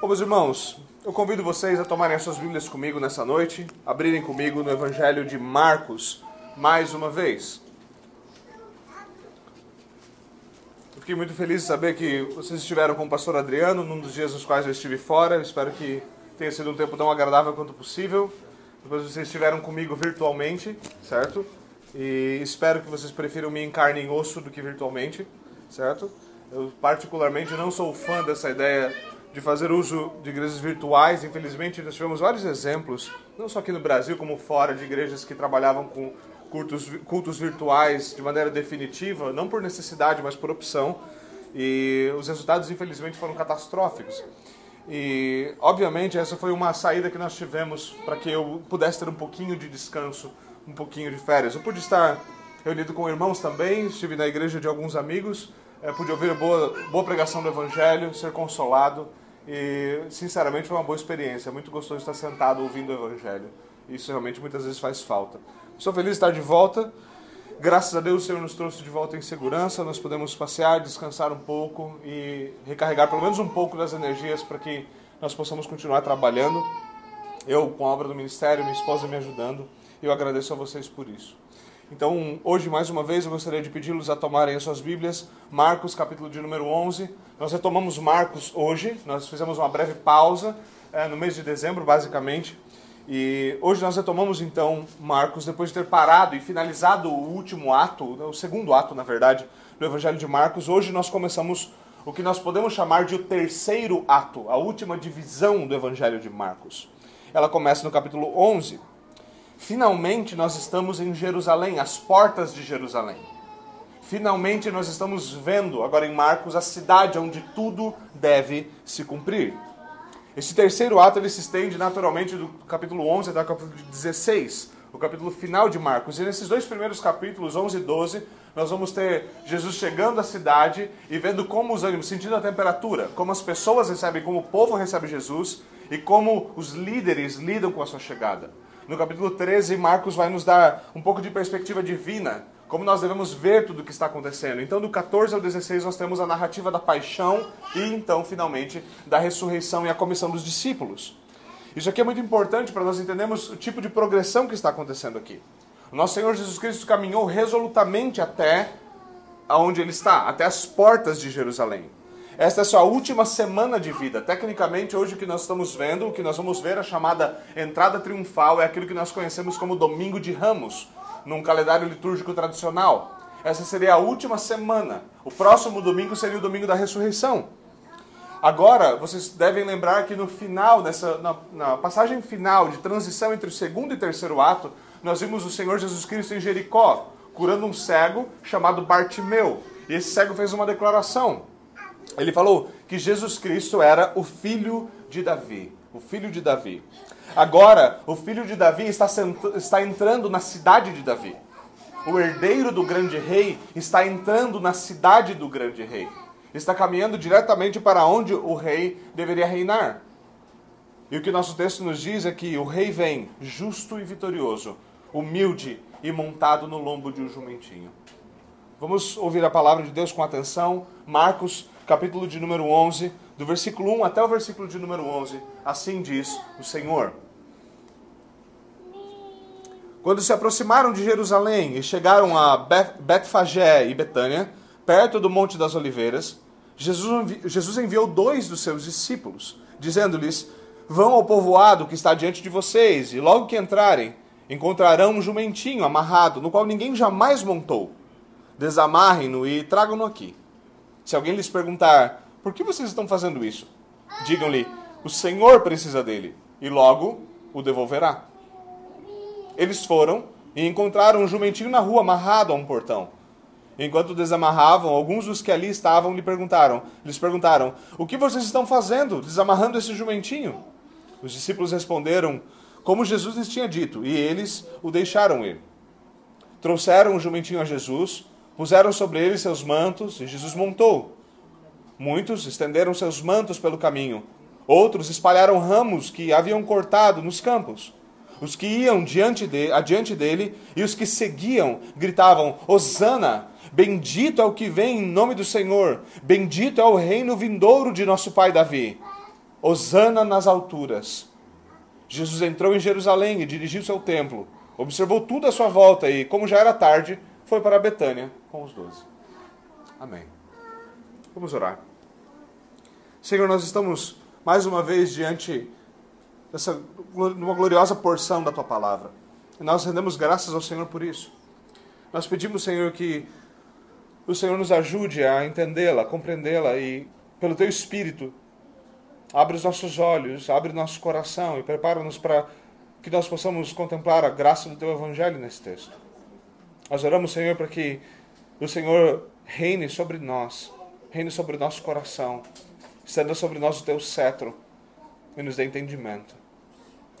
Bom, meus irmãos, eu convido vocês a tomarem as suas Bíblias comigo nessa noite, abrirem comigo no Evangelho de Marcos mais uma vez. Eu fiquei muito feliz de saber que vocês estiveram com o pastor Adriano num dos dias nos quais eu estive fora. Eu espero que tenha sido um tempo tão agradável quanto possível. Depois vocês estiveram comigo virtualmente, certo? E espero que vocês prefiram me em carne e osso do que virtualmente, certo? Eu particularmente não sou fã dessa ideia de fazer uso de igrejas virtuais. Infelizmente, nós tivemos vários exemplos, não só aqui no Brasil, como fora, de igrejas que trabalhavam com cultos, cultos virtuais de maneira definitiva, não por necessidade, mas por opção. E os resultados, infelizmente, foram catastróficos. E, obviamente, essa foi uma saída que nós tivemos para que eu pudesse ter um pouquinho de descanso, um pouquinho de férias. Eu pude estar reunido com irmãos também, estive na igreja de alguns amigos, eh, pude ouvir boa, boa pregação do Evangelho, ser consolado. E, sinceramente, foi uma boa experiência. É muito gostoso estar sentado ouvindo o Evangelho. Isso realmente muitas vezes faz falta. Estou feliz de estar de volta. Graças a Deus o Senhor nos trouxe de volta em segurança. Nós podemos passear, descansar um pouco e recarregar pelo menos um pouco das energias para que nós possamos continuar trabalhando. Eu com a obra do ministério, minha esposa me ajudando. Eu agradeço a vocês por isso. Então, hoje, mais uma vez, eu gostaria de pedi-los a tomarem as suas Bíblias, Marcos, capítulo de número 11. Nós retomamos Marcos hoje, nós fizemos uma breve pausa é, no mês de dezembro, basicamente. E hoje nós retomamos então Marcos, depois de ter parado e finalizado o último ato, o segundo ato, na verdade, do Evangelho de Marcos. Hoje nós começamos o que nós podemos chamar de o terceiro ato, a última divisão do Evangelho de Marcos. Ela começa no capítulo 11 Finalmente nós estamos em Jerusalém, às portas de Jerusalém. Finalmente nós estamos vendo, agora em Marcos, a cidade onde tudo deve se cumprir. Esse terceiro ato ele se estende naturalmente do capítulo 11 até o capítulo 16, o capítulo final de Marcos. E nesses dois primeiros capítulos, 11 e 12, nós vamos ter Jesus chegando à cidade e vendo como os ânimos, sentindo a temperatura, como as pessoas recebem, como o povo recebe Jesus e como os líderes lidam com a sua chegada. No capítulo 13, Marcos vai nos dar um pouco de perspectiva divina, como nós devemos ver tudo o que está acontecendo. Então, do 14 ao 16, nós temos a narrativa da paixão e, então, finalmente, da ressurreição e a comissão dos discípulos. Isso aqui é muito importante para nós entendermos o tipo de progressão que está acontecendo aqui. Nosso Senhor Jesus Cristo caminhou resolutamente até aonde ele está, até as portas de Jerusalém. Esta é sua última semana de vida. Tecnicamente, hoje o que nós estamos vendo, o que nós vamos ver, a chamada entrada triunfal, é aquilo que nós conhecemos como Domingo de Ramos, num calendário litúrgico tradicional. Essa seria a última semana. O próximo domingo seria o domingo da ressurreição. Agora, vocês devem lembrar que no final, nessa, na, na passagem final de transição entre o segundo e terceiro ato, nós vimos o Senhor Jesus Cristo em Jericó, curando um cego chamado Bartimeu. E esse cego fez uma declaração. Ele falou que Jesus Cristo era o filho de Davi. O filho de Davi. Agora, o filho de Davi está, está entrando na cidade de Davi. O herdeiro do grande rei está entrando na cidade do grande rei. Está caminhando diretamente para onde o rei deveria reinar. E o que nosso texto nos diz é que o rei vem justo e vitorioso, humilde e montado no lombo de um jumentinho. Vamos ouvir a palavra de Deus com atenção. Marcos capítulo de número 11, do versículo 1 até o versículo de número 11. Assim diz o Senhor. Quando se aproximaram de Jerusalém e chegaram a Betfagé e Betânia, perto do Monte das Oliveiras, Jesus enviou dois dos seus discípulos, dizendo-lhes: Vão ao povoado que está diante de vocês, e logo que entrarem, encontrarão um jumentinho amarrado, no qual ninguém jamais montou. Desamarrem-no e tragam-no aqui. Se alguém lhes perguntar, por que vocês estão fazendo isso? Digam-lhe, o Senhor precisa dele, e logo o devolverá. Eles foram e encontraram um jumentinho na rua amarrado a um portão. Enquanto desamarravam, alguns dos que ali estavam lhe perguntaram, lhes perguntaram: "O que vocês estão fazendo, desamarrando esse jumentinho?" Os discípulos responderam como Jesus lhes tinha dito, e eles o deixaram ir. Trouxeram o jumentinho a Jesus, Puseram sobre ele seus mantos e Jesus montou. Muitos estenderam seus mantos pelo caminho. Outros espalharam ramos que haviam cortado nos campos. Os que iam diante de, adiante dele e os que seguiam gritavam: Hosana! Bendito é o que vem em nome do Senhor! Bendito é o reino vindouro de nosso pai Davi! Hosana nas alturas. Jesus entrou em Jerusalém e dirigiu-se ao templo. Observou tudo à sua volta e, como já era tarde, foi para Betânia com os doze. Amém. Vamos orar. Senhor, nós estamos mais uma vez diante dessa uma gloriosa porção da tua palavra. E nós rendemos graças ao Senhor por isso. Nós pedimos, Senhor, que o Senhor nos ajude a entendê-la, compreendê-la e, pelo teu espírito, abre os nossos olhos, abre nosso coração e prepara-nos para que nós possamos contemplar a graça do teu evangelho nesse texto. Nós oramos, Senhor, para que o Senhor reine sobre nós, reine sobre o nosso coração, estenda sobre nós o teu cetro e nos dê entendimento.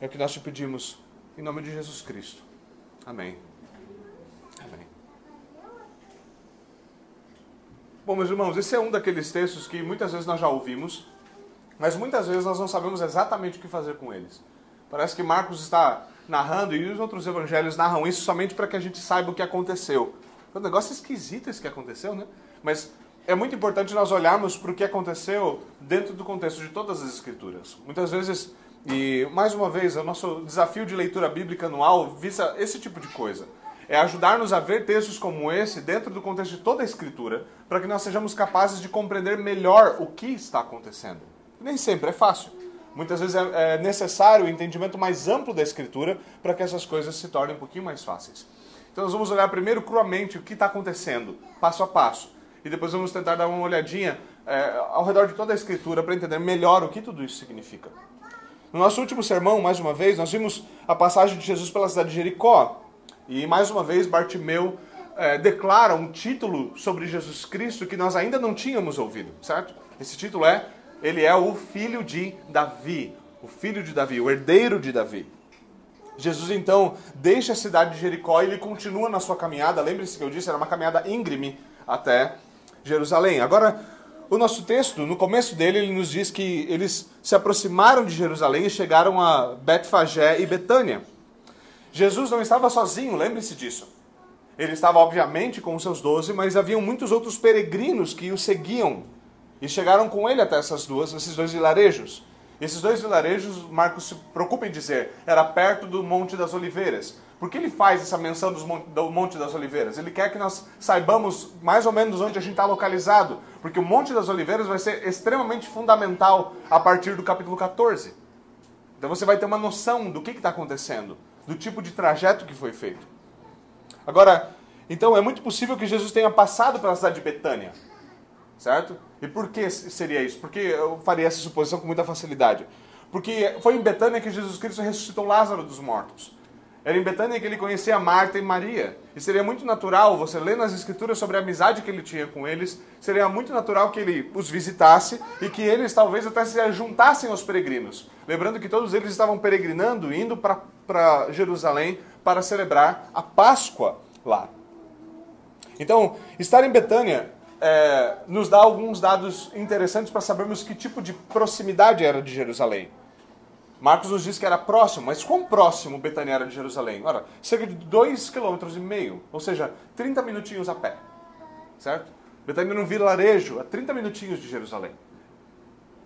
É o que nós te pedimos, em nome de Jesus Cristo. Amém. Amém. Bom, meus irmãos, esse é um daqueles textos que muitas vezes nós já ouvimos, mas muitas vezes nós não sabemos exatamente o que fazer com eles. Parece que Marcos está narrando e os outros evangelhos narram isso somente para que a gente saiba o que aconteceu. É um negócio esquisito isso que aconteceu, né? Mas é muito importante nós olharmos para o que aconteceu dentro do contexto de todas as escrituras. Muitas vezes, e mais uma vez, o nosso desafio de leitura bíblica anual visa esse tipo de coisa. É ajudar-nos a ver textos como esse dentro do contexto de toda a escritura, para que nós sejamos capazes de compreender melhor o que está acontecendo. Nem sempre é fácil. Muitas vezes é, é necessário o entendimento mais amplo da escritura para que essas coisas se tornem um pouquinho mais fáceis. Então nós vamos olhar primeiro cruamente o que está acontecendo, passo a passo. E depois vamos tentar dar uma olhadinha é, ao redor de toda a escritura para entender melhor o que tudo isso significa. No nosso último sermão, mais uma vez, nós vimos a passagem de Jesus pela cidade de Jericó. E mais uma vez, Bartimeu é, declara um título sobre Jesus Cristo que nós ainda não tínhamos ouvido, certo? Esse título é ele é o filho de Davi, o filho de Davi, o herdeiro de Davi. Jesus então deixa a cidade de Jericó e ele continua na sua caminhada. Lembre-se que eu disse, era uma caminhada íngreme até Jerusalém. Agora, o nosso texto, no começo dele, ele nos diz que eles se aproximaram de Jerusalém e chegaram a Betfagé e Betânia. Jesus não estava sozinho, lembre-se disso. Ele estava, obviamente, com os seus doze, mas haviam muitos outros peregrinos que o seguiam e chegaram com ele até essas duas, esses dois vilarejos. Esses dois vilarejos, Marcos se preocupa em dizer, era perto do Monte das Oliveiras. Por que ele faz essa menção do Monte das Oliveiras? Ele quer que nós saibamos mais ou menos onde a gente está localizado, porque o Monte das Oliveiras vai ser extremamente fundamental a partir do capítulo 14. Então você vai ter uma noção do que está acontecendo, do tipo de trajeto que foi feito. Agora, então é muito possível que Jesus tenha passado pela cidade de Betânia certo? E por que seria isso? Porque eu faria essa suposição com muita facilidade. Porque foi em Betânia que Jesus Cristo ressuscitou Lázaro dos mortos. Era em Betânia que ele conhecia Marta e Maria. E seria muito natural, você lê nas escrituras sobre a amizade que ele tinha com eles, seria muito natural que ele os visitasse e que eles talvez até se juntassem aos peregrinos. Lembrando que todos eles estavam peregrinando, indo para Jerusalém para celebrar a Páscoa lá. Então, estar em Betânia é, nos dá alguns dados interessantes para sabermos que tipo de proximidade era de Jerusalém. Marcos nos diz que era próximo, mas quão próximo Betânia era de Jerusalém? Ora, cerca de 2,5 km, ou seja, 30 minutinhos a pé. Certo? Betânia num vilarejo, a 30 minutinhos de Jerusalém.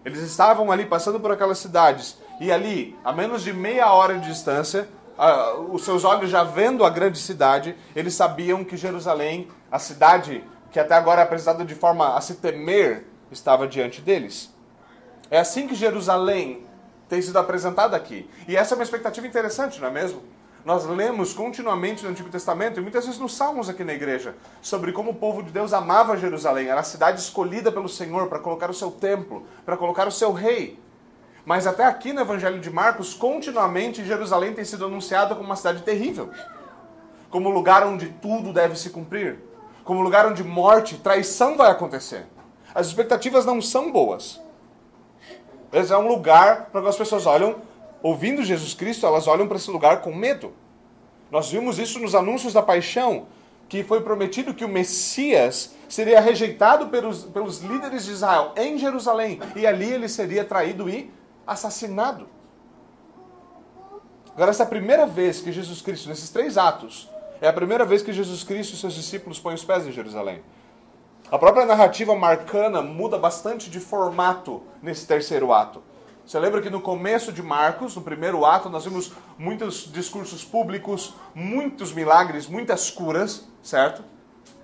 Eles estavam ali passando por aquelas cidades, e ali, a menos de meia hora de distância, os seus olhos já vendo a grande cidade, eles sabiam que Jerusalém, a cidade que até agora é apresentada de forma a se temer, estava diante deles. É assim que Jerusalém tem sido apresentada aqui. E essa é uma expectativa interessante, não é mesmo? Nós lemos continuamente no Antigo Testamento, e muitas vezes nos Salmos aqui na igreja, sobre como o povo de Deus amava Jerusalém. Era a cidade escolhida pelo Senhor para colocar o seu templo, para colocar o seu rei. Mas até aqui no Evangelho de Marcos, continuamente Jerusalém tem sido anunciada como uma cidade terrível como lugar onde tudo deve se cumprir como lugar onde morte, traição vai acontecer. As expectativas não são boas. Esse é um lugar para que as pessoas olham, ouvindo Jesus Cristo, elas olham para esse lugar com medo. Nós vimos isso nos anúncios da paixão, que foi prometido que o Messias seria rejeitado pelos, pelos líderes de Israel em Jerusalém, e ali ele seria traído e assassinado. Agora, essa é a primeira vez que Jesus Cristo, nesses três atos, é a primeira vez que Jesus Cristo e seus discípulos põem os pés em Jerusalém. A própria narrativa marcana muda bastante de formato nesse terceiro ato. Você lembra que no começo de Marcos, no primeiro ato, nós vimos muitos discursos públicos, muitos milagres, muitas curas, certo?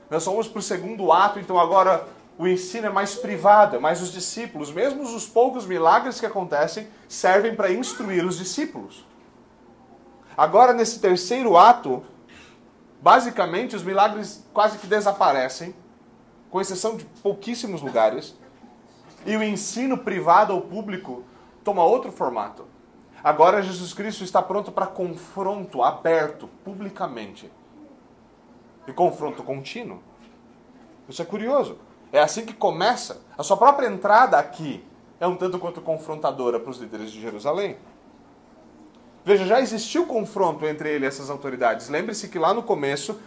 Nós fomos para o segundo ato, então agora o ensino é mais privado, é mais os discípulos. Mesmo os poucos milagres que acontecem servem para instruir os discípulos. Agora, nesse terceiro ato, basicamente os milagres quase que desaparecem, com exceção de pouquíssimos lugares, e o ensino privado ou público toma outro formato. Agora Jesus Cristo está pronto para confronto aberto, publicamente. E confronto contínuo. Isso é curioso. É assim que começa. A sua própria entrada aqui é um tanto quanto confrontadora para os líderes de Jerusalém. Veja, já existiu confronto entre ele e essas autoridades. Lembre-se que lá no começo,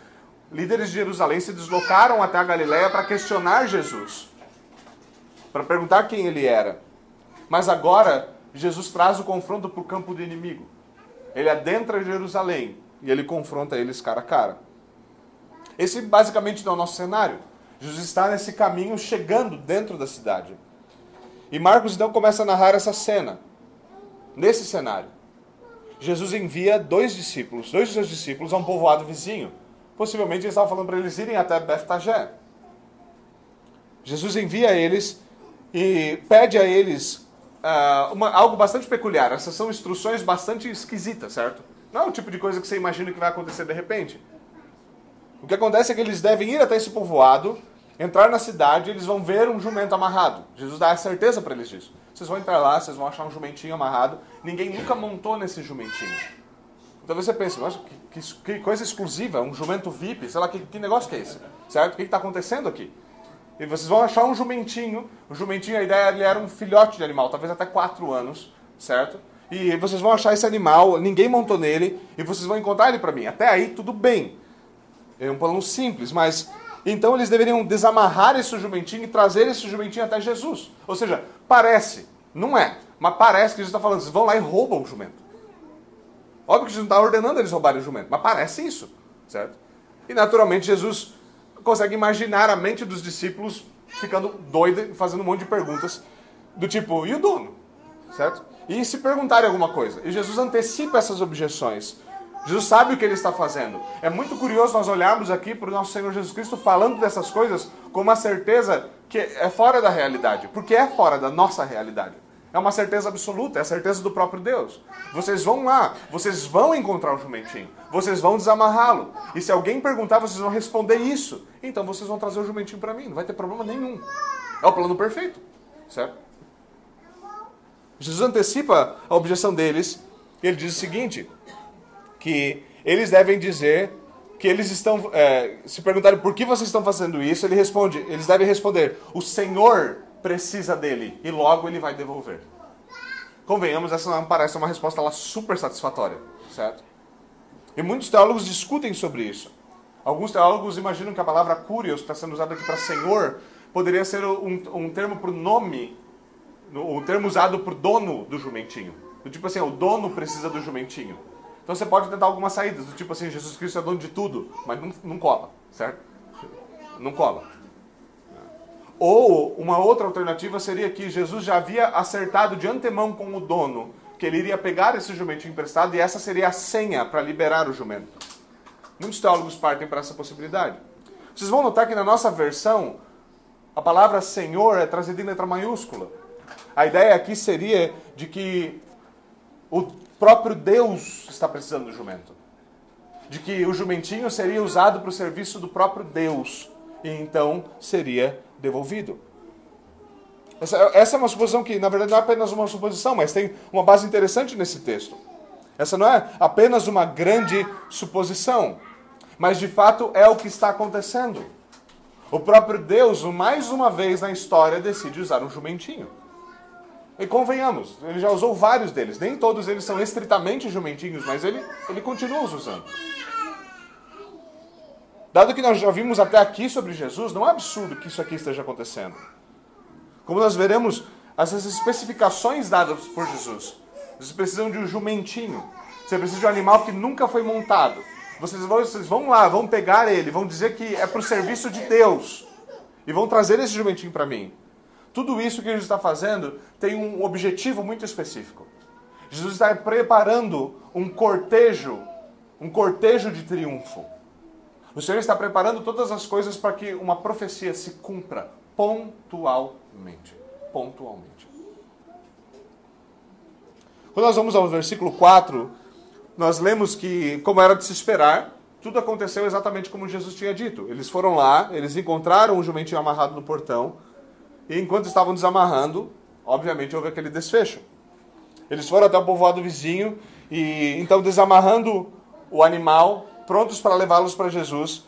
líderes de Jerusalém se deslocaram até a Galiléia para questionar Jesus, para perguntar quem ele era. Mas agora, Jesus traz o confronto para o campo do inimigo. Ele adentra Jerusalém e ele confronta eles cara a cara. Esse basicamente é o nosso cenário. Jesus está nesse caminho chegando dentro da cidade. E Marcos então começa a narrar essa cena. Nesse cenário, Jesus envia dois discípulos, dois dos seus discípulos, a um povoado vizinho. Possivelmente ele estava falando para eles irem até Beftagé. Jesus envia eles e pede a eles uh, uma, algo bastante peculiar. Essas são instruções bastante esquisitas, certo? Não é o tipo de coisa que você imagina que vai acontecer de repente. O que acontece é que eles devem ir até esse povoado, entrar na cidade, eles vão ver um jumento amarrado. Jesus dá a certeza para eles disso. Vocês vão entrar lá, vocês vão achar um jumentinho amarrado. Ninguém nunca montou nesse jumentinho. Então você pensa, mas que, que, que coisa exclusiva, um jumento VIP, sei lá, que, que negócio que é esse? Certo? O que está acontecendo aqui? E vocês vão achar um jumentinho. O jumentinho, a ideia ele era um filhote de animal, talvez até 4 anos, certo? E vocês vão achar esse animal, ninguém montou nele, e vocês vão encontrar ele para mim. Até aí, tudo bem. É um plano simples, mas então eles deveriam desamarrar esse jumentinho e trazer esse jumentinho até Jesus. Ou seja, parece, não é, mas parece que Jesus está falando, vocês vão lá e roubam o jumento. Óbvio que Jesus não está ordenando eles roubarem o jumento, mas parece isso, certo? E naturalmente Jesus consegue imaginar a mente dos discípulos ficando doida, fazendo um monte de perguntas do tipo, e o dono? Certo? E se perguntarem alguma coisa. E Jesus antecipa essas objeções. Jesus sabe o que ele está fazendo. É muito curioso nós olharmos aqui para o nosso Senhor Jesus Cristo falando dessas coisas com uma certeza que é fora da realidade, porque é fora da nossa realidade. É uma certeza absoluta, é a certeza do próprio Deus. Vocês vão lá, vocês vão encontrar o jumentinho, vocês vão desamarrá-lo. E se alguém perguntar, vocês vão responder isso. Então vocês vão trazer o jumentinho para mim, não vai ter problema nenhum. É o plano perfeito, certo? Jesus antecipa a objeção deles. Ele diz o seguinte: que eles devem dizer que eles estão. É, se perguntarem por que vocês estão fazendo isso, ele responde, eles devem responder: o Senhor precisa dele e logo ele vai devolver. Convenhamos, essa não parece uma resposta lá super satisfatória, certo? E muitos teólogos discutem sobre isso. Alguns teólogos imaginam que a palavra curios, que está sendo usada aqui para Senhor, poderia ser um, um termo para o nome, um termo usado para o dono do jumentinho. Tipo assim, o dono precisa do jumentinho. Então você pode tentar algumas saídas, do tipo assim, Jesus Cristo é dono de tudo, mas não, não cola, certo? Não cola. Ou uma outra alternativa seria que Jesus já havia acertado de antemão com o dono que ele iria pegar esse jumento emprestado e essa seria a senha para liberar o jumento. Muitos teólogos partem para essa possibilidade. Vocês vão notar que na nossa versão a palavra Senhor é trazida em letra maiúscula. A ideia aqui seria de que o próprio Deus está precisando do jumento. De que o jumentinho seria usado para o serviço do próprio Deus e então seria devolvido. Essa, essa, é uma suposição que, na verdade, não é apenas uma suposição, mas tem uma base interessante nesse texto. Essa não é apenas uma grande suposição, mas de fato é o que está acontecendo. O próprio Deus, mais uma vez na história, decide usar um jumentinho. E convenhamos, ele já usou vários deles. Nem todos eles são estritamente jumentinhos, mas ele, ele continua os usando. Dado que nós já vimos até aqui sobre Jesus, não é absurdo que isso aqui esteja acontecendo. Como nós veremos, essas especificações dadas por Jesus. Vocês precisam de um jumentinho. Você precisa de um animal que nunca foi montado. Vocês vão, vocês vão lá, vão pegar ele, vão dizer que é para o serviço de Deus. E vão trazer esse jumentinho para mim. Tudo isso que Jesus está fazendo tem um objetivo muito específico. Jesus está preparando um cortejo, um cortejo de triunfo. O Senhor está preparando todas as coisas para que uma profecia se cumpra pontualmente. Pontualmente. Quando nós vamos ao versículo 4, nós lemos que, como era de se esperar, tudo aconteceu exatamente como Jesus tinha dito. Eles foram lá, eles encontraram um jumentinho amarrado no portão, e enquanto estavam desamarrando, obviamente houve aquele desfecho. Eles foram até o povoado vizinho e então desamarrando o animal, prontos para levá-los para Jesus.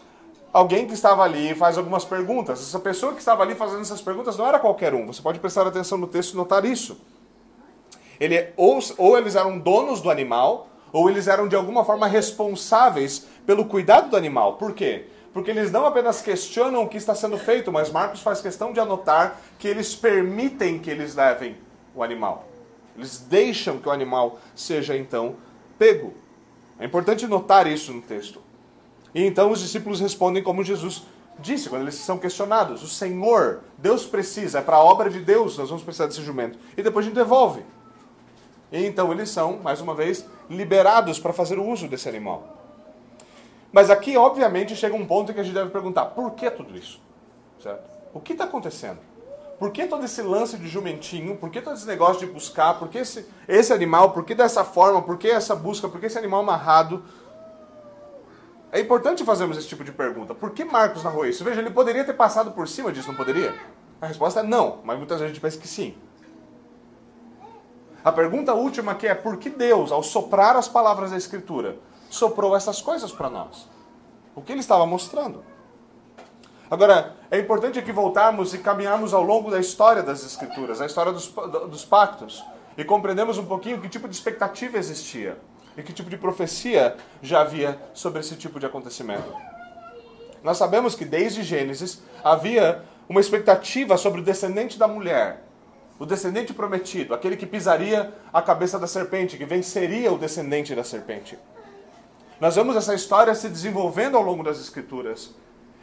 Alguém que estava ali faz algumas perguntas. Essa pessoa que estava ali fazendo essas perguntas não era qualquer um. Você pode prestar atenção no texto e notar isso. Ele, ou, ou eles eram donos do animal, ou eles eram de alguma forma responsáveis pelo cuidado do animal. Por quê? Porque eles não apenas questionam o que está sendo feito, mas Marcos faz questão de anotar que eles permitem que eles levem o animal. Eles deixam que o animal seja então pego. É importante notar isso no texto. E então os discípulos respondem como Jesus disse quando eles são questionados: O Senhor, Deus precisa, é para a obra de Deus, nós vamos precisar desse jumento. E depois a gente devolve. E então eles são, mais uma vez, liberados para fazer o uso desse animal. Mas aqui, obviamente, chega um ponto em que a gente deve perguntar: por que tudo isso? Certo? O que está acontecendo? Por que todo esse lance de jumentinho? Por que todo esse negócio de buscar? Por que esse, esse animal? Por que dessa forma? Por que essa busca? Por que esse animal amarrado? É importante fazermos esse tipo de pergunta. Por que Marcos narrou isso? Veja, ele poderia ter passado por cima disso, não poderia? A resposta é não, mas muitas vezes a gente pensa que sim. A pergunta última aqui é por que Deus, ao soprar as palavras da Escritura, soprou essas coisas para nós? O que ele estava mostrando? Agora, é importante aqui voltarmos e caminharmos ao longo da história das Escrituras, a história dos, dos pactos, e compreendemos um pouquinho que tipo de expectativa existia e que tipo de profecia já havia sobre esse tipo de acontecimento. Nós sabemos que desde Gênesis havia uma expectativa sobre o descendente da mulher, o descendente prometido, aquele que pisaria a cabeça da serpente, que venceria o descendente da serpente. Nós vemos essa história se desenvolvendo ao longo das Escrituras.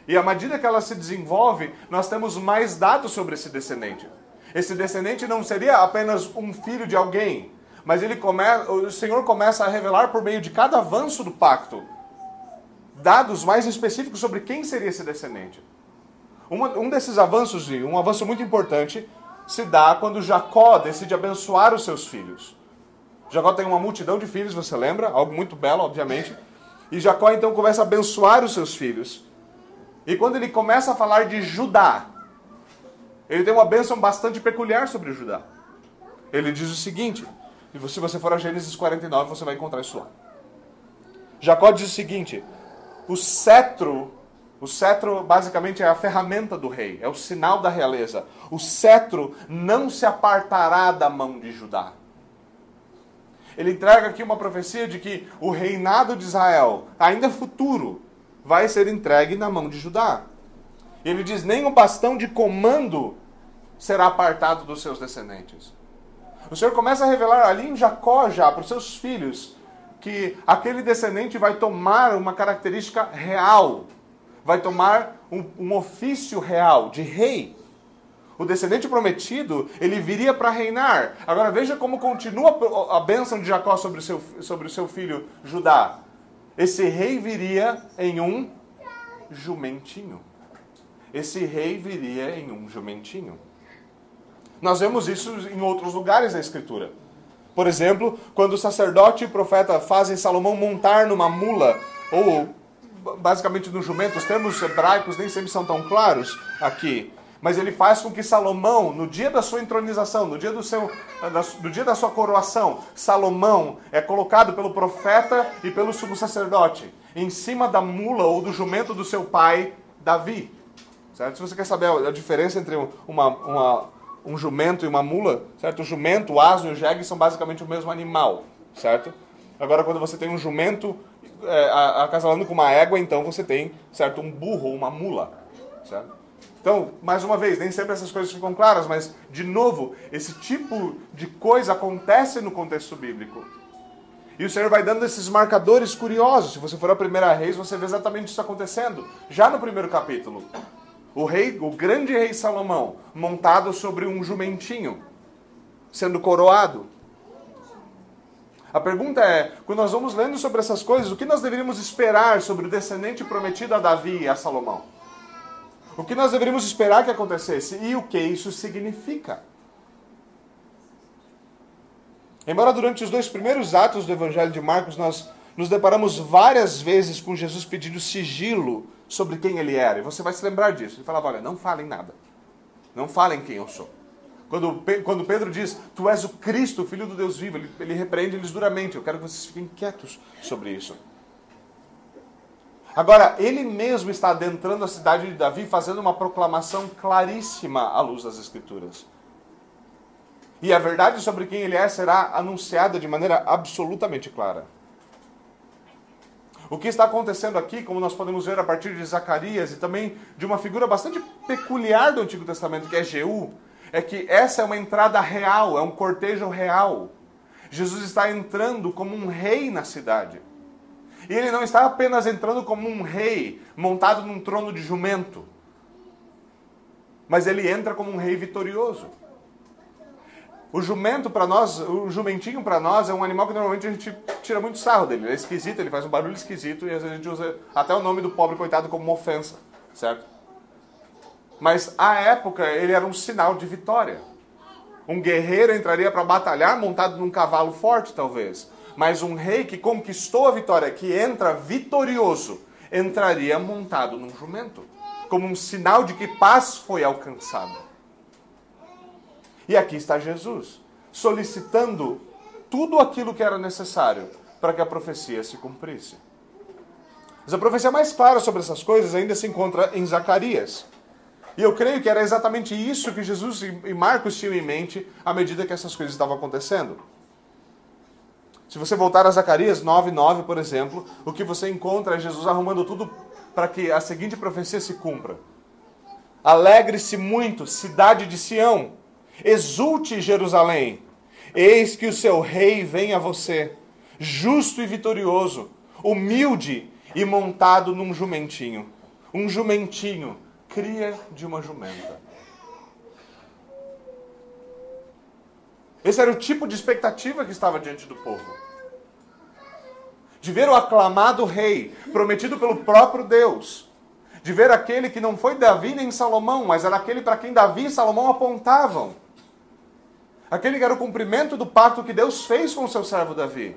E à medida que ela se desenvolve, nós temos mais dados sobre esse descendente. Esse descendente não seria apenas um filho de alguém, mas ele come... o Senhor começa a revelar por meio de cada avanço do pacto dados mais específicos sobre quem seria esse descendente. um desses avanços, um avanço muito importante, se dá quando Jacó decide abençoar os seus filhos. Jacó tem uma multidão de filhos, você lembra? Algo muito belo, obviamente. E Jacó então começa a abençoar os seus filhos. E quando ele começa a falar de Judá, ele tem uma bênção bastante peculiar sobre Judá. Ele diz o seguinte, se você for a Gênesis 49, você vai encontrar isso lá. Jacó diz o seguinte: o cetro o cetro basicamente é a ferramenta do rei, é o sinal da realeza. O cetro não se apartará da mão de Judá. Ele entrega aqui uma profecia de que o reinado de Israel, ainda futuro, vai ser entregue na mão de Judá. Ele diz: nem o bastão de comando será apartado dos seus descendentes. O Senhor começa a revelar ali em Jacó já para os seus filhos que aquele descendente vai tomar uma característica real vai tomar um, um ofício real de rei. O descendente prometido, ele viria para reinar. Agora veja como continua a bênção de Jacó sobre o, seu, sobre o seu filho Judá. Esse rei viria em um jumentinho. Esse rei viria em um jumentinho. Nós vemos isso em outros lugares da Escritura. Por exemplo, quando o sacerdote e o profeta fazem Salomão montar numa mula ou basicamente no jumento, os termos hebraicos nem sempre são tão claros aqui. Mas ele faz com que Salomão, no dia da sua entronização, no dia, do seu, no dia da sua coroação, Salomão é colocado pelo profeta e pelo sumo sacerdote em cima da mula ou do jumento do seu pai, Davi. Certo? Se você quer saber a diferença entre uma, uma, um jumento e uma mula, certo? O jumento, o asno e o jegue são basicamente o mesmo animal, certo? Agora, quando você tem um jumento é, acasalando com uma égua, então você tem, certo, um burro ou uma mula, certo? Então, mais uma vez, nem sempre essas coisas ficam claras, mas, de novo, esse tipo de coisa acontece no contexto bíblico. E o Senhor vai dando esses marcadores curiosos. Se você for a primeira reis, você vê exatamente isso acontecendo, já no primeiro capítulo. o rei, o grande rei Salomão, montado sobre um jumentinho, sendo coroado. A pergunta é, quando nós vamos lendo sobre essas coisas, o que nós deveríamos esperar sobre o descendente prometido a Davi e a Salomão? O que nós deveríamos esperar que acontecesse e o que isso significa? Embora durante os dois primeiros atos do Evangelho de Marcos nós nos deparamos várias vezes com Jesus pedindo sigilo sobre quem ele era. E você vai se lembrar disso. Ele falava: Olha, não falem nada. Não falem quem eu sou. Quando, quando Pedro diz, Tu és o Cristo, o Filho do Deus vivo, ele, ele repreende eles duramente. Eu quero que vocês fiquem quietos sobre isso. Agora, ele mesmo está adentrando a cidade de Davi, fazendo uma proclamação claríssima à luz das Escrituras. E a verdade sobre quem ele é será anunciada de maneira absolutamente clara. O que está acontecendo aqui, como nós podemos ver a partir de Zacarias e também de uma figura bastante peculiar do Antigo Testamento, que é Jeú, é que essa é uma entrada real, é um cortejo real. Jesus está entrando como um rei na cidade. E ele não está apenas entrando como um rei montado num trono de jumento, mas ele entra como um rei vitorioso. O jumento para nós, o jumentinho para nós é um animal que normalmente a gente tira muito sarro dele. Ele é esquisito, ele faz um barulho esquisito e às vezes a gente usa até o nome do pobre coitado como uma ofensa, certo? Mas à época ele era um sinal de vitória. Um guerreiro entraria para batalhar montado num cavalo forte, talvez. Mas um rei que conquistou a vitória, que entra vitorioso, entraria montado num jumento, como um sinal de que paz foi alcançada. E aqui está Jesus, solicitando tudo aquilo que era necessário para que a profecia se cumprisse. Mas a profecia mais clara sobre essas coisas ainda se encontra em Zacarias. E eu creio que era exatamente isso que Jesus e Marcos tinham em mente à medida que essas coisas estavam acontecendo. Se você voltar a Zacarias 9:9, por exemplo, o que você encontra é Jesus arrumando tudo para que a seguinte profecia se cumpra. Alegre-se muito, cidade de Sião, Exulte Jerusalém, eis que o seu rei vem a você, justo e vitorioso, humilde e montado num jumentinho. Um jumentinho, cria de uma jumenta. Esse era o tipo de expectativa que estava diante do povo. De ver o aclamado rei, prometido pelo próprio Deus. De ver aquele que não foi Davi nem Salomão, mas era aquele para quem Davi e Salomão apontavam aquele que era o cumprimento do pacto que Deus fez com o seu servo Davi,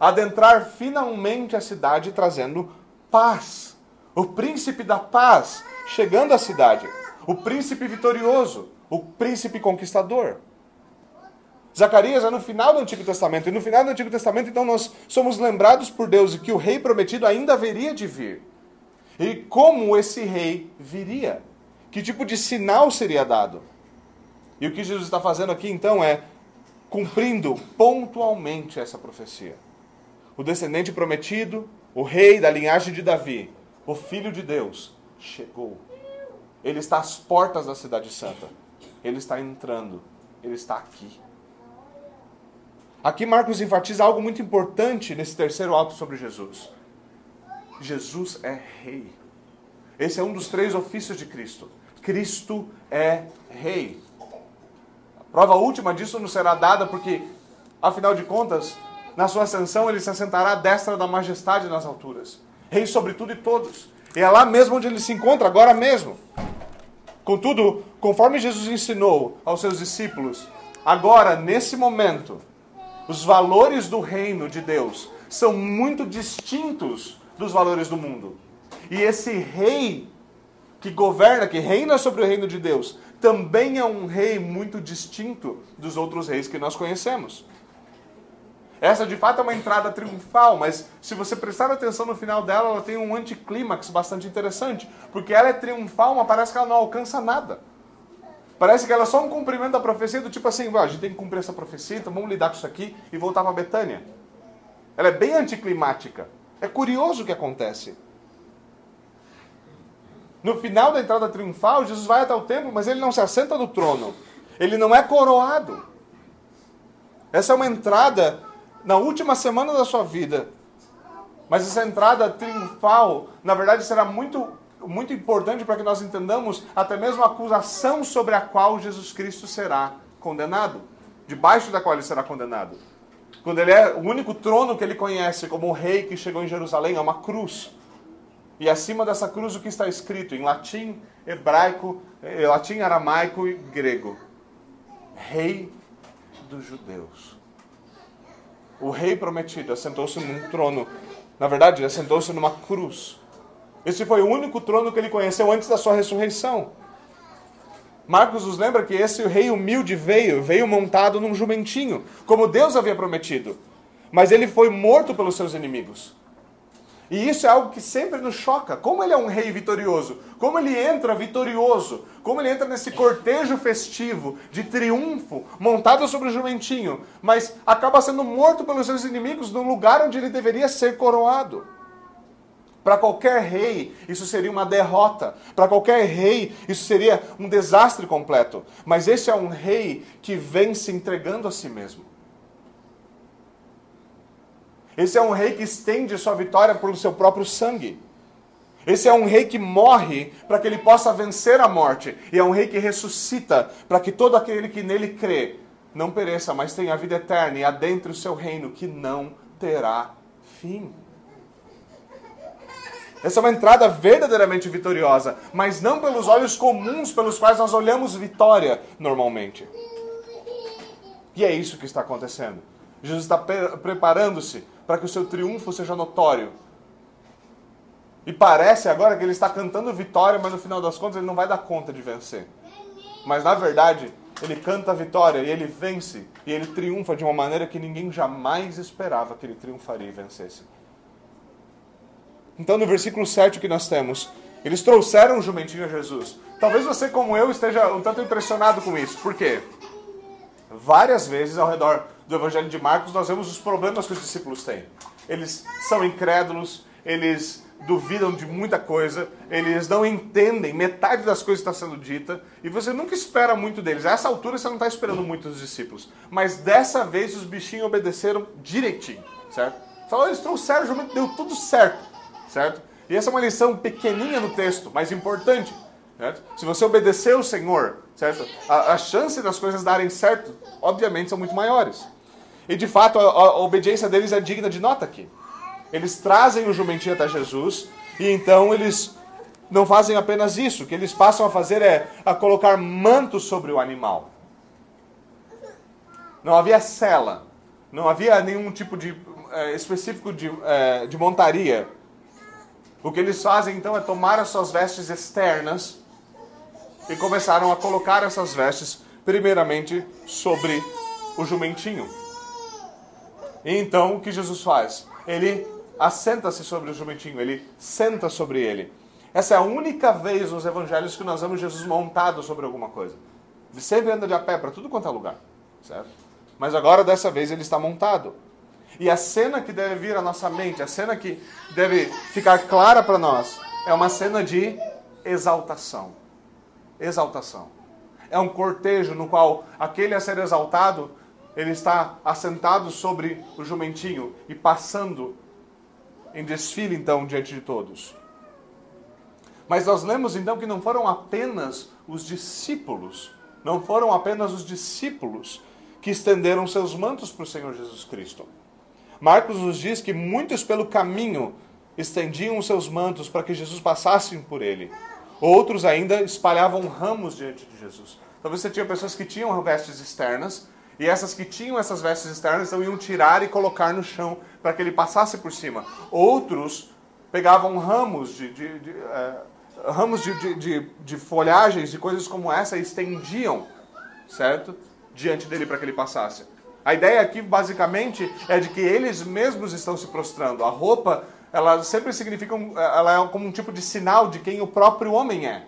adentrar finalmente a cidade trazendo paz. O príncipe da paz chegando à cidade, o príncipe vitorioso, o príncipe conquistador. Zacarias é no final do Antigo Testamento, e no final do Antigo Testamento, então, nós somos lembrados por Deus de que o rei prometido ainda haveria de vir. E como esse rei viria? Que tipo de sinal seria dado? E o que Jesus está fazendo aqui então é cumprindo pontualmente essa profecia. O descendente prometido, o rei da linhagem de Davi, o filho de Deus, chegou. Ele está às portas da Cidade Santa. Ele está entrando. Ele está aqui. Aqui Marcos enfatiza algo muito importante nesse terceiro ato sobre Jesus. Jesus é rei. Esse é um dos três ofícios de Cristo. Cristo é rei. Prova última disso nos será dada, porque, afinal de contas, na sua ascensão ele se assentará à destra da majestade nas alturas, rei sobre tudo e todos. E é lá mesmo onde ele se encontra, agora mesmo. Contudo, conforme Jesus ensinou aos seus discípulos, agora, nesse momento, os valores do reino de Deus são muito distintos dos valores do mundo. E esse rei que governa, que reina sobre o reino de Deus, também é um rei muito distinto dos outros reis que nós conhecemos. Essa de fato é uma entrada triunfal, mas se você prestar atenção no final dela, ela tem um anticlímax bastante interessante, porque ela é triunfal, mas parece que ela não alcança nada. Parece que ela é só um cumprimento da profecia, do tipo assim, a gente tem que cumprir essa profecia, então vamos lidar com isso aqui e voltar para Betânia. Ela é bem anticlimática. É curioso o que acontece. No final da entrada triunfal, Jesus vai até o templo, mas ele não se assenta no trono. Ele não é coroado. Essa é uma entrada na última semana da sua vida. Mas essa entrada triunfal, na verdade, será muito muito importante para que nós entendamos até mesmo a acusação sobre a qual Jesus Cristo será condenado, debaixo da qual ele será condenado. Quando ele é o único trono que ele conhece como o rei que chegou em Jerusalém, é uma cruz. E acima dessa cruz o que está escrito em latim, hebraico, eh, latim, aramaico e grego? Rei dos judeus. O rei prometido assentou-se num trono. Na verdade, assentou-se numa cruz. Esse foi o único trono que ele conheceu antes da sua ressurreição. Marcos nos lembra que esse rei humilde veio, veio montado num jumentinho, como Deus havia prometido. Mas ele foi morto pelos seus inimigos. E isso é algo que sempre nos choca. Como ele é um rei vitorioso, como ele entra vitorioso, como ele entra nesse cortejo festivo de triunfo, montado sobre o jumentinho, mas acaba sendo morto pelos seus inimigos no lugar onde ele deveria ser coroado. Para qualquer rei, isso seria uma derrota. Para qualquer rei, isso seria um desastre completo. Mas esse é um rei que vem se entregando a si mesmo. Esse é um rei que estende sua vitória pelo seu próprio sangue. Esse é um rei que morre para que ele possa vencer a morte. E é um rei que ressuscita para que todo aquele que nele crê não pereça, mas tenha a vida eterna e adentre o seu reino que não terá fim. Essa é uma entrada verdadeiramente vitoriosa, mas não pelos olhos comuns pelos quais nós olhamos vitória normalmente. E é isso que está acontecendo. Jesus está preparando-se para que o seu triunfo seja notório. E parece agora que ele está cantando vitória, mas no final das contas ele não vai dar conta de vencer. Mas na verdade, ele canta a vitória e ele vence. E ele triunfa de uma maneira que ninguém jamais esperava que ele triunfaria e vencesse. Então, no versículo 7 que nós temos, eles trouxeram o jumentinho a Jesus. Talvez você, como eu, esteja um tanto impressionado com isso. Por quê? Várias vezes ao redor do Evangelho de Marcos nós vemos os problemas que os discípulos têm. Eles são incrédulos, eles duvidam de muita coisa, eles não entendem metade das coisas que está sendo dita, e você nunca espera muito deles. A essa altura você não está esperando muito dos discípulos. Mas dessa vez os bichinhos obedeceram direitinho, certo? Falou, eles trouxeram o jumento, deu tudo certo, certo? E essa é uma lição pequenininha no texto, mas importante. Certo? Se você obedecer o Senhor, certo? A, a chance das coisas darem certo, obviamente, são muito maiores. E de fato, a, a obediência deles é digna de nota aqui. Eles trazem o jumentinho até Jesus e então eles não fazem apenas isso. O que eles passam a fazer é a colocar manto sobre o animal. Não havia cela, não havia nenhum tipo de é, específico de, é, de montaria. O que eles fazem então é tomar as suas vestes externas e começaram a colocar essas vestes, primeiramente, sobre o jumentinho. E então o que Jesus faz? Ele assenta-se sobre o jumentinho, ele senta sobre ele. Essa é a única vez nos evangelhos que nós vemos Jesus montado sobre alguma coisa. Ele sempre anda de a pé para tudo quanto é lugar, certo? Mas agora dessa vez ele está montado. E a cena que deve vir à nossa mente, a cena que deve ficar clara para nós, é uma cena de exaltação. Exaltação. É um cortejo no qual aquele a ser exaltado ele está assentado sobre o jumentinho e passando em desfile então diante de todos. Mas nós lemos então que não foram apenas os discípulos, não foram apenas os discípulos que estenderam seus mantos para o Senhor Jesus Cristo. Marcos nos diz que muitos pelo caminho estendiam os seus mantos para que Jesus passasse por ele. Outros ainda espalhavam ramos diante de Jesus. Talvez você tinha pessoas que tinham vestes externas e essas que tinham essas vestes externas então iam tirar e colocar no chão para que ele passasse por cima. Outros pegavam ramos de, de, de é, ramos de, de, de, folhagens, de coisas como essa, e estendiam, certo? Diante dele para que ele passasse. A ideia aqui, basicamente, é de que eles mesmos estão se prostrando. A roupa, ela sempre significa, ela é como um tipo de sinal de quem o próprio homem é.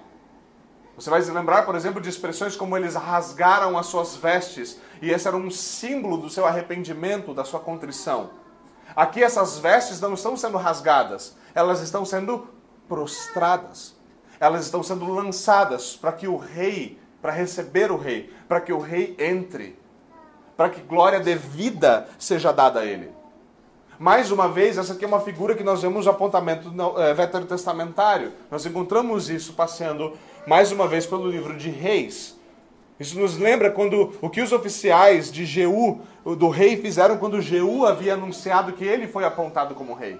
Você vai se lembrar, por exemplo, de expressões como eles rasgaram as suas vestes, e esse era um símbolo do seu arrependimento, da sua contrição. Aqui essas vestes não estão sendo rasgadas, elas estão sendo prostradas. Elas estão sendo lançadas para que o rei, para receber o rei, para que o rei entre, para que glória devida seja dada a ele. Mais uma vez, essa aqui é uma figura que nós vemos no apontamento é, veterotestamentário. Nós encontramos isso passeando mais uma vez pelo livro de Reis. Isso nos lembra quando o que os oficiais de Jeú, do rei, fizeram quando Jeú havia anunciado que ele foi apontado como rei.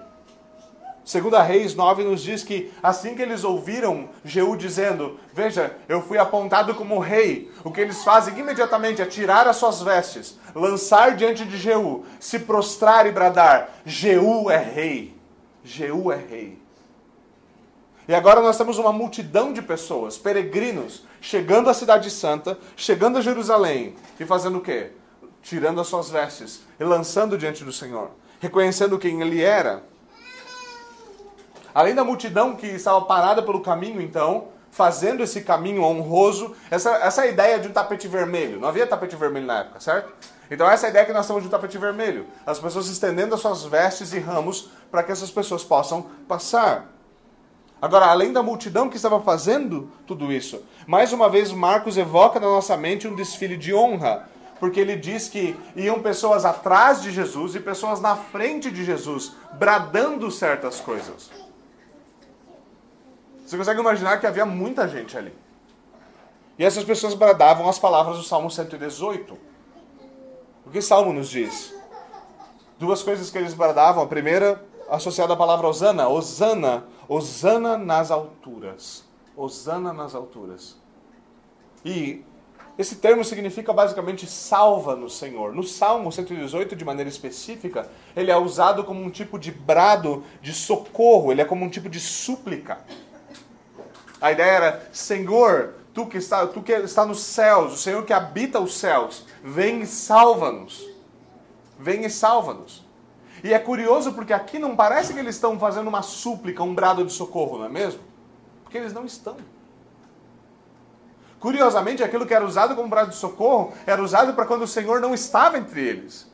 Segunda Reis 9 nos diz que assim que eles ouviram Jeú dizendo, veja, eu fui apontado como rei, o que eles fazem imediatamente é tirar as suas vestes, lançar diante de Jeú, se prostrar e bradar, Jeú é rei, Jeú é rei. E agora nós temos uma multidão de pessoas, peregrinos, chegando à cidade santa, chegando a Jerusalém e fazendo o quê? Tirando as suas vestes e lançando diante do Senhor, reconhecendo quem ele era Além da multidão que estava parada pelo caminho, então, fazendo esse caminho honroso, essa, essa ideia de um tapete vermelho. Não havia tapete vermelho na época, certo? Então essa é ideia que nós temos de um tapete vermelho. As pessoas estendendo as suas vestes e ramos para que essas pessoas possam passar. Agora, além da multidão que estava fazendo tudo isso, mais uma vez Marcos evoca na nossa mente um desfile de honra, porque ele diz que iam pessoas atrás de Jesus e pessoas na frente de Jesus, bradando certas coisas. Você consegue imaginar que havia muita gente ali. E essas pessoas bradavam as palavras do Salmo 118. O que Salmo nos diz? Duas coisas que eles bradavam. A primeira, associada à palavra Osana. Osana. Osana nas alturas. Osana nas alturas. E esse termo significa basicamente salva-nos, Senhor. No Salmo 118, de maneira específica, ele é usado como um tipo de brado de socorro, ele é como um tipo de súplica. A ideia era, Senhor, tu que está, tu que está nos céus, o Senhor que habita os céus, vem e salva-nos. Vem e salva-nos. E é curioso porque aqui não parece que eles estão fazendo uma súplica, um brado de socorro, não é mesmo? Porque eles não estão. Curiosamente, aquilo que era usado como brado de socorro era usado para quando o Senhor não estava entre eles.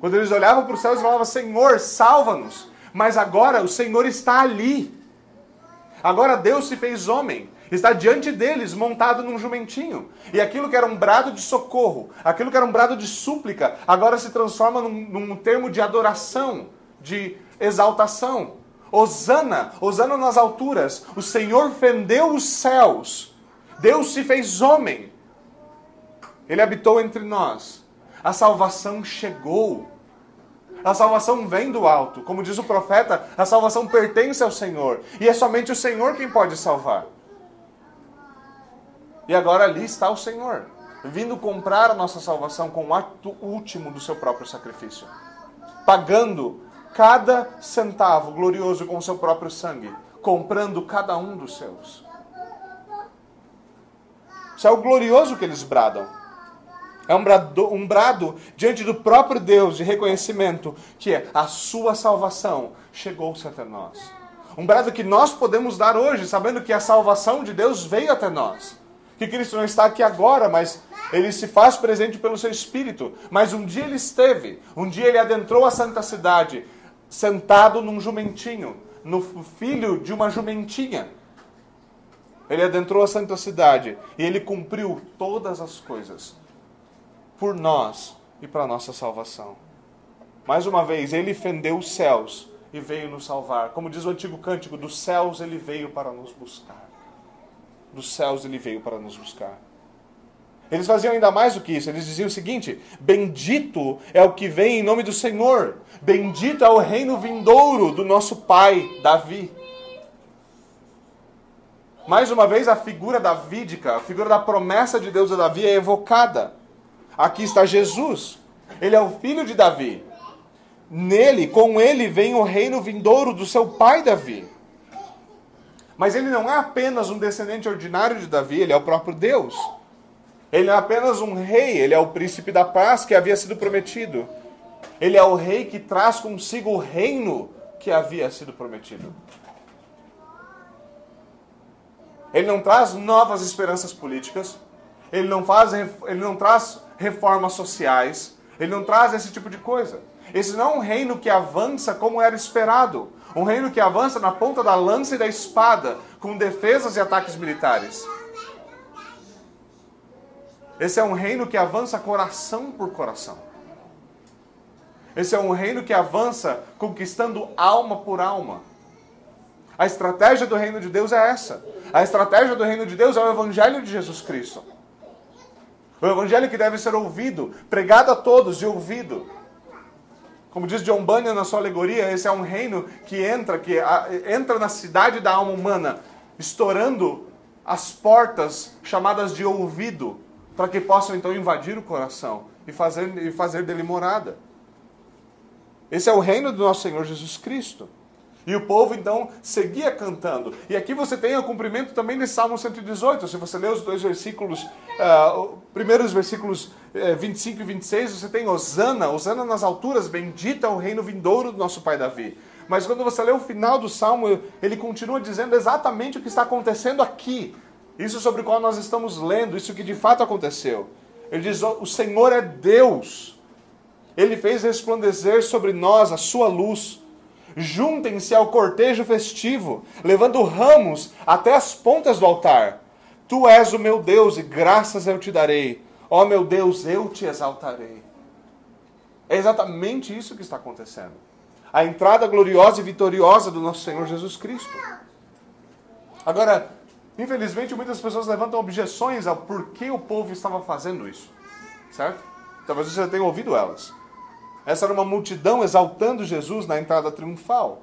Quando eles olhavam para os céus e falavam: Senhor, salva-nos. Mas agora o Senhor está ali. Agora Deus se fez homem, está diante deles montado num jumentinho. E aquilo que era um brado de socorro, aquilo que era um brado de súplica, agora se transforma num, num termo de adoração, de exaltação. Osana, Osana nas alturas. O Senhor fendeu os céus. Deus se fez homem. Ele habitou entre nós. A salvação chegou. A salvação vem do alto. Como diz o profeta, a salvação pertence ao Senhor. E é somente o Senhor quem pode salvar. E agora ali está o Senhor, vindo comprar a nossa salvação com o ato último do seu próprio sacrifício. Pagando cada centavo glorioso com o seu próprio sangue, comprando cada um dos seus. Isso é o glorioso que eles bradam. É um brado, um brado diante do próprio Deus de reconhecimento que é a sua salvação chegou-se até nós. Um brado que nós podemos dar hoje, sabendo que a salvação de Deus veio até nós. Que Cristo não está aqui agora, mas ele se faz presente pelo seu Espírito. Mas um dia ele esteve, um dia ele adentrou a santa cidade, sentado num jumentinho, no filho de uma jumentinha. Ele adentrou a santa cidade e ele cumpriu todas as coisas por nós e para nossa salvação. Mais uma vez, ele fendeu os céus e veio nos salvar. Como diz o antigo cântico, dos céus ele veio para nos buscar. Dos céus ele veio para nos buscar. Eles faziam ainda mais do que isso. Eles diziam o seguinte: Bendito é o que vem em nome do Senhor. Bendito é o reino vindouro do nosso pai Davi. Mais uma vez, a figura davídica, a figura da promessa de Deus a Davi é evocada. Aqui está Jesus. Ele é o filho de Davi. Nele, com ele, vem o reino vindouro do seu pai Davi. Mas ele não é apenas um descendente ordinário de Davi, ele é o próprio Deus. Ele não é apenas um rei, ele é o príncipe da paz que havia sido prometido. Ele é o rei que traz consigo o reino que havia sido prometido. Ele não traz novas esperanças políticas, ele não, faz, ele não traz reformas sociais, ele não traz esse tipo de coisa. Esse não é um reino que avança como era esperado. Um reino que avança na ponta da lança e da espada, com defesas e ataques militares. Esse é um reino que avança coração por coração. Esse é um reino que avança conquistando alma por alma. A estratégia do reino de Deus é essa. A estratégia do reino de Deus é o evangelho de Jesus Cristo. O evangelho que deve ser ouvido, pregado a todos e ouvido. Como diz John Bunyan na sua alegoria, esse é um reino que entra, que entra na cidade da alma humana, estourando as portas chamadas de ouvido, para que possam então invadir o coração e fazer, e fazer dele morada. Esse é o reino do nosso Senhor Jesus Cristo. E o povo então seguia cantando. E aqui você tem o cumprimento também desse Salmo 118. Se você ler os dois versículos, uh, primeiros versículos uh, 25 e 26, você tem Osana, Osana nas alturas, bendita é o reino vindouro do nosso pai Davi. Mas quando você lê o final do Salmo, ele continua dizendo exatamente o que está acontecendo aqui. Isso sobre o qual nós estamos lendo, isso que de fato aconteceu. Ele diz: O Senhor é Deus. Ele fez resplandecer sobre nós a sua luz. Juntem-se ao cortejo festivo, levando ramos até as pontas do altar. Tu és o meu Deus e graças eu te darei. Ó meu Deus, eu te exaltarei. É exatamente isso que está acontecendo. A entrada gloriosa e vitoriosa do nosso Senhor Jesus Cristo. Agora, infelizmente, muitas pessoas levantam objeções ao porquê o povo estava fazendo isso. Certo? Talvez você tenha ouvido elas. Essa era uma multidão exaltando Jesus na entrada triunfal.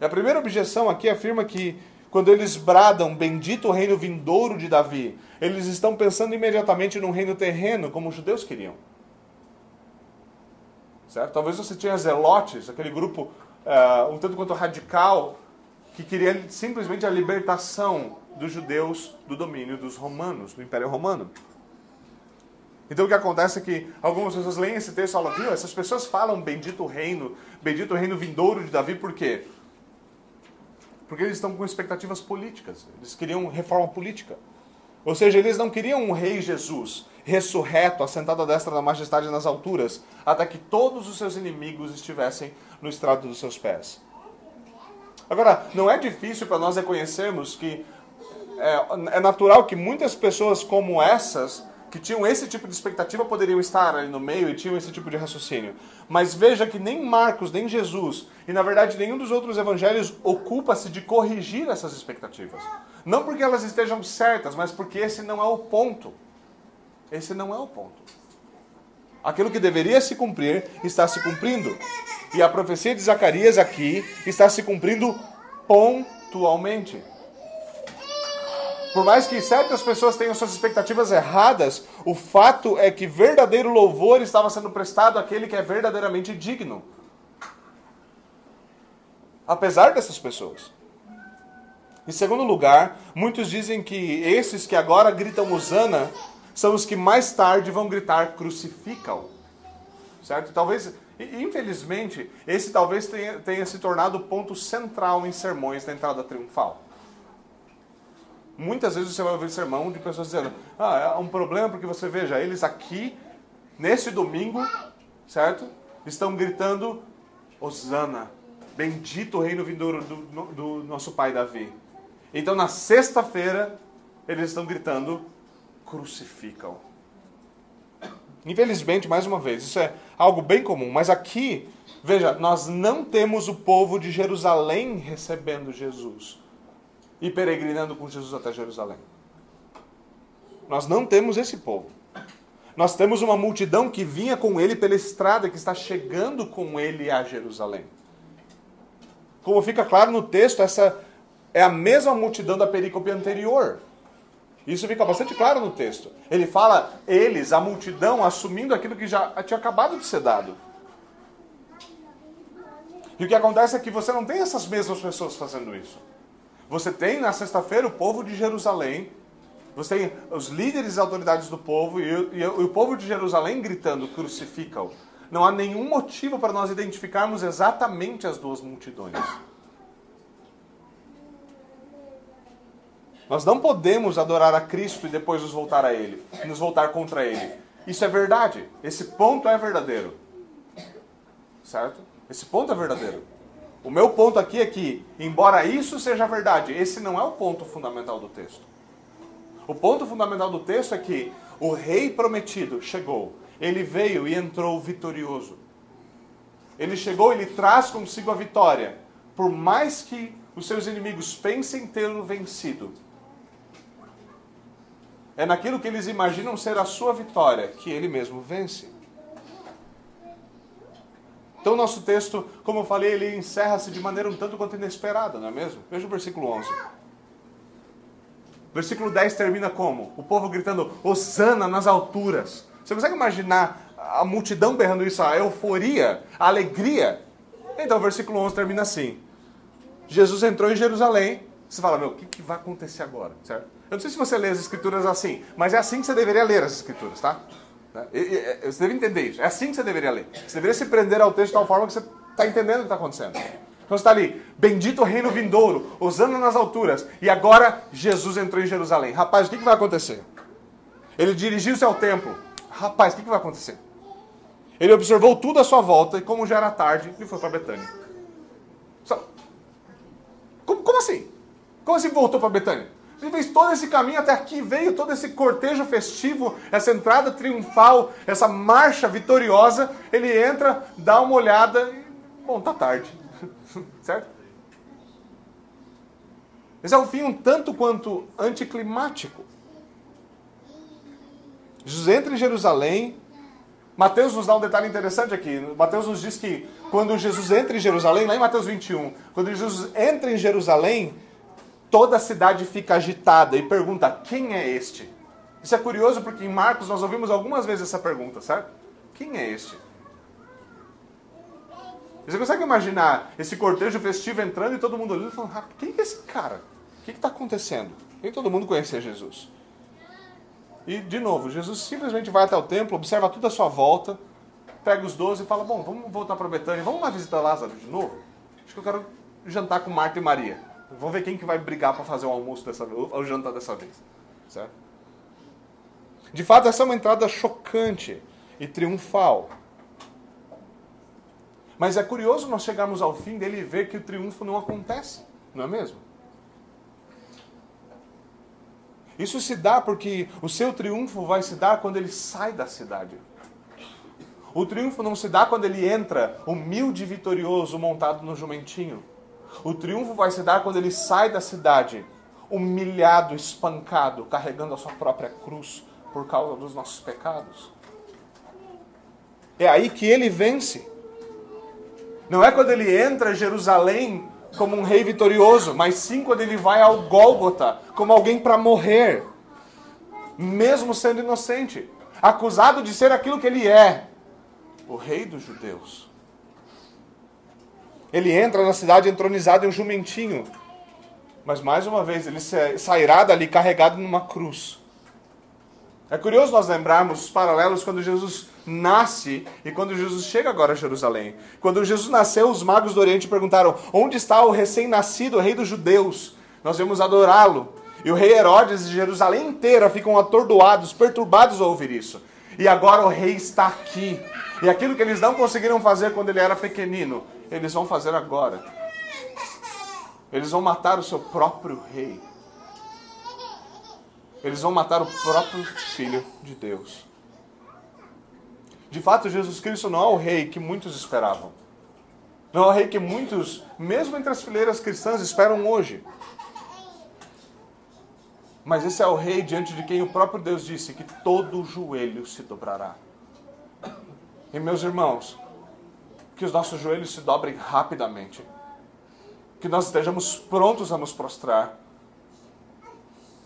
E a primeira objeção aqui afirma que quando eles bradam bendito o reino vindouro de Davi, eles estão pensando imediatamente num reino terreno, como os judeus queriam. Certo? Talvez você tinha zelotes, aquele grupo uh, um tanto quanto radical, que queria simplesmente a libertação dos judeus do domínio dos romanos, do Império Romano. Então o que acontece é que algumas pessoas leem esse texto e falam, viu, essas pessoas falam bendito reino, bendito reino vindouro de Davi, por quê? Porque eles estão com expectativas políticas, eles queriam reforma política. Ou seja, eles não queriam um rei Jesus ressurreto, assentado à destra da majestade nas alturas, até que todos os seus inimigos estivessem no estrado dos seus pés. Agora, não é difícil para nós reconhecermos que é, é natural que muitas pessoas como essas que tinham esse tipo de expectativa poderiam estar ali no meio e tinham esse tipo de raciocínio. Mas veja que nem Marcos, nem Jesus, e na verdade nenhum dos outros evangelhos ocupa-se de corrigir essas expectativas. Não porque elas estejam certas, mas porque esse não é o ponto. Esse não é o ponto. Aquilo que deveria se cumprir está se cumprindo. E a profecia de Zacarias aqui está se cumprindo pontualmente. Por mais que certas pessoas tenham suas expectativas erradas, o fato é que verdadeiro louvor estava sendo prestado àquele que é verdadeiramente digno. Apesar dessas pessoas. Em segundo lugar, muitos dizem que esses que agora gritam Osana são os que mais tarde vão gritar crucificam. Certo? Talvez, infelizmente, esse talvez tenha, tenha se tornado o ponto central em sermões da entrada triunfal. Muitas vezes você vai ouvir sermão de pessoas dizendo: Ah, é um problema porque você veja, eles aqui, nesse domingo, certo? Estão gritando: Osana, bendito o reino vindouro do, do nosso pai Davi. Então na sexta-feira, eles estão gritando: Crucificam. Infelizmente, mais uma vez, isso é algo bem comum, mas aqui, veja, nós não temos o povo de Jerusalém recebendo Jesus e peregrinando com Jesus até Jerusalém. Nós não temos esse povo. Nós temos uma multidão que vinha com ele pela estrada, que está chegando com ele a Jerusalém. Como fica claro no texto, essa é a mesma multidão da perícope anterior. Isso fica bastante claro no texto. Ele fala eles, a multidão, assumindo aquilo que já tinha acabado de ser dado. E o que acontece é que você não tem essas mesmas pessoas fazendo isso. Você tem na sexta-feira o povo de Jerusalém, você tem os líderes e autoridades do povo e, e, e o povo de Jerusalém gritando: crucifica-o. Não há nenhum motivo para nós identificarmos exatamente as duas multidões. Nós não podemos adorar a Cristo e depois nos voltar a Ele, nos voltar contra Ele. Isso é verdade. Esse ponto é verdadeiro. Certo? Esse ponto é verdadeiro. O meu ponto aqui é que, embora isso seja verdade, esse não é o ponto fundamental do texto. O ponto fundamental do texto é que o rei prometido chegou, ele veio e entrou vitorioso. Ele chegou, ele traz consigo a vitória. Por mais que os seus inimigos pensem tê-lo vencido, é naquilo que eles imaginam ser a sua vitória que ele mesmo vence. Então, nosso texto, como eu falei, ele encerra-se de maneira um tanto quanto inesperada, não é mesmo? Veja o versículo 11. Versículo 10 termina como? O povo gritando, Osana nas alturas. Você consegue imaginar a multidão berrando isso, a euforia, a alegria? Então, o versículo 11 termina assim. Jesus entrou em Jerusalém. Você fala, meu, o que, que vai acontecer agora? Certo? Eu não sei se você lê as escrituras assim, mas é assim que você deveria ler as escrituras, tá? É, você deve entender isso. É assim que você deveria ler. Você deveria se prender ao texto de tal forma que você está entendendo o que está acontecendo. Então está ali, bendito o reino vindouro, Osana nas alturas. E agora Jesus entrou em Jerusalém. Rapaz, o que, que vai acontecer? Ele dirigiu-se ao templo. Rapaz, o que, que vai acontecer? Ele observou tudo à sua volta e, como já era tarde, ele foi para Betânia. Como, como assim? Como assim voltou para Betânia? Ele fez todo esse caminho até aqui, veio todo esse cortejo festivo, essa entrada triunfal, essa marcha vitoriosa. Ele entra, dá uma olhada e, bom, tá tarde. certo? Esse é um fim um tanto quanto anticlimático. Jesus entra em Jerusalém. Mateus nos dá um detalhe interessante aqui. Mateus nos diz que quando Jesus entra em Jerusalém, lá em Mateus 21, quando Jesus entra em Jerusalém, toda a cidade fica agitada e pergunta: quem é este? Isso é curioso porque em Marcos nós ouvimos algumas vezes essa pergunta, certo? Quem é este? Você consegue imaginar esse cortejo festivo entrando e todo mundo olhando e falando: ah, quem é esse cara? O que está acontecendo? Nem todo mundo conhecia Jesus. E, de novo, Jesus simplesmente vai até o templo, observa tudo à sua volta, pega os doze e fala: Bom, vamos voltar para Betânia, vamos lá visitar Lázaro de novo? Acho que eu quero jantar com Marta e Maria. Vamos ver quem que vai brigar para fazer o almoço dessa vez, o jantar dessa vez. Certo? De fato, essa é uma entrada chocante e triunfal. Mas é curioso nós chegarmos ao fim dele e ver que o triunfo não acontece, não é mesmo? Isso se dá porque o seu triunfo vai se dar quando ele sai da cidade. O triunfo não se dá quando ele entra humilde e vitorioso montado no jumentinho. O triunfo vai se dar quando ele sai da cidade, humilhado, espancado, carregando a sua própria cruz por causa dos nossos pecados. É aí que ele vence. Não é quando ele entra em Jerusalém como um rei vitorioso, mas sim quando ele vai ao Gólgota como alguém para morrer, mesmo sendo inocente, acusado de ser aquilo que ele é, o rei dos judeus. Ele entra na cidade entronizado em um jumentinho. Mas mais uma vez, ele sairá dali carregado numa cruz. É curioso nós lembrarmos os paralelos quando Jesus nasce e quando Jesus chega agora a Jerusalém. Quando Jesus nasceu, os magos do Oriente perguntaram: Onde está o recém-nascido, rei dos judeus? Nós vamos adorá-lo. E o rei Herodes e Jerusalém inteira ficam atordoados, perturbados ao ouvir isso. E agora o rei está aqui. E aquilo que eles não conseguiram fazer quando ele era pequenino, eles vão fazer agora. Eles vão matar o seu próprio rei. Eles vão matar o próprio Filho de Deus. De fato, Jesus Cristo não é o rei que muitos esperavam. Não é o rei que muitos, mesmo entre as fileiras cristãs, esperam hoje. Mas esse é o rei diante de quem o próprio Deus disse que todo joelho se dobrará. E meus irmãos, que os nossos joelhos se dobrem rapidamente. Que nós estejamos prontos a nos prostrar.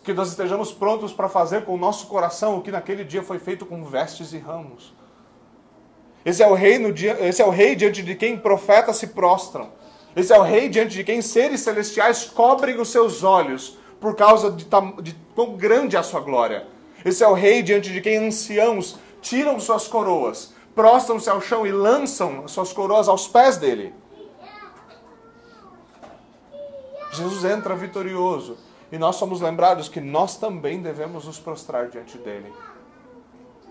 Que nós estejamos prontos para fazer com o nosso coração o que naquele dia foi feito com vestes e ramos. Esse é o rei, no dia, esse é o rei diante de quem profetas se prostram. Esse é o rei diante de quem seres celestiais cobrem os seus olhos por causa de, de quão grande é a sua glória. Esse é o rei diante de quem anciãos tiram suas coroas prostram-se ao chão e lançam suas coroas aos pés dele. Jesus entra vitorioso e nós somos lembrados que nós também devemos nos prostrar diante dele.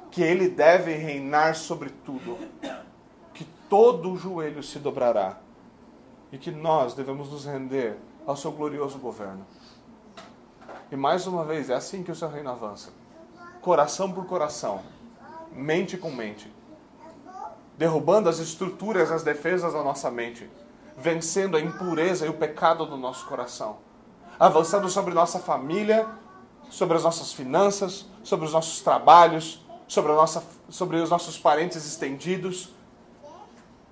Que ele deve reinar sobre tudo. Que todo o joelho se dobrará. E que nós devemos nos render ao seu glorioso governo. E mais uma vez, é assim que o seu reino avança. Coração por coração, mente com mente derrubando as estruturas, as defesas da nossa mente, vencendo a impureza e o pecado do nosso coração, avançando sobre nossa família, sobre as nossas finanças, sobre os nossos trabalhos, sobre, nossa, sobre os nossos parentes estendidos.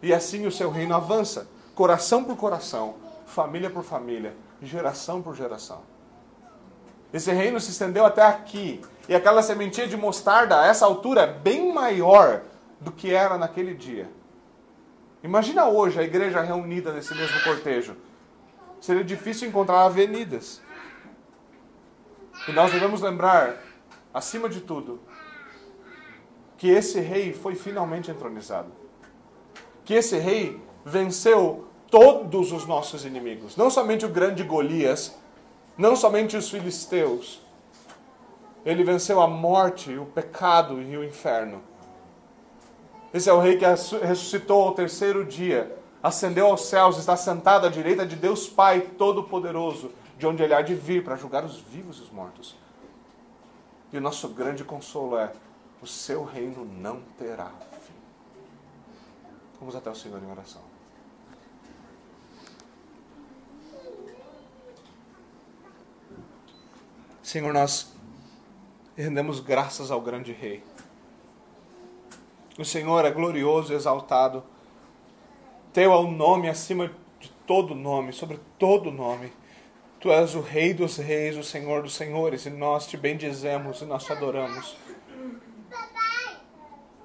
E assim o seu reino avança, coração por coração, família por família, geração por geração. Esse reino se estendeu até aqui. E aquela sementinha de mostarda, a essa altura, é bem maior do que era naquele dia. Imagina hoje a igreja reunida nesse mesmo cortejo. Seria difícil encontrar avenidas. E nós devemos lembrar, acima de tudo, que esse rei foi finalmente entronizado. Que esse rei venceu todos os nossos inimigos. Não somente o grande Golias, não somente os filisteus. Ele venceu a morte, o pecado e o inferno. Esse é o rei que ressuscitou ao terceiro dia, ascendeu aos céus, está sentado à direita de Deus Pai Todo-Poderoso, de onde ele há de vir para julgar os vivos e os mortos. E o nosso grande consolo é: o seu reino não terá fim. Vamos até o Senhor em oração. Senhor, nós rendemos graças ao grande Rei. O Senhor é glorioso e exaltado. Teu é o nome acima de todo nome, sobre todo nome. Tu és o Rei dos Reis, o Senhor dos Senhores, e nós te bendizemos e nós te adoramos.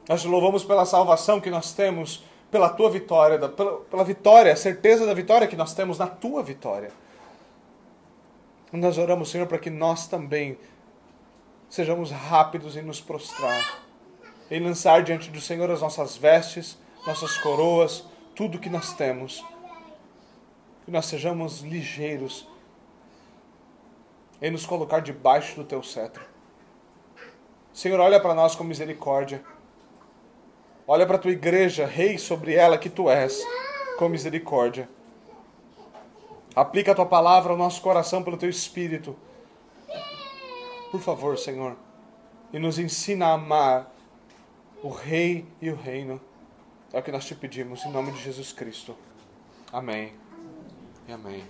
Nós te louvamos pela salvação que nós temos, pela tua vitória, pela, pela vitória, a certeza da vitória que nós temos na tua vitória. Nós oramos, Senhor, para que nós também sejamos rápidos em nos prostrar, em lançar diante do Senhor as nossas vestes, nossas coroas, tudo que nós temos. Que nós sejamos ligeiros em nos colocar debaixo do teu cetro. Senhor, olha para nós com misericórdia. Olha para a tua igreja, rei sobre ela que tu és, com misericórdia. Aplica a tua palavra ao nosso coração pelo teu espírito. Por favor, Senhor, e nos ensina a amar o Rei e o Reino. É o que nós te pedimos, em nome de Jesus Cristo. Amém. E amém.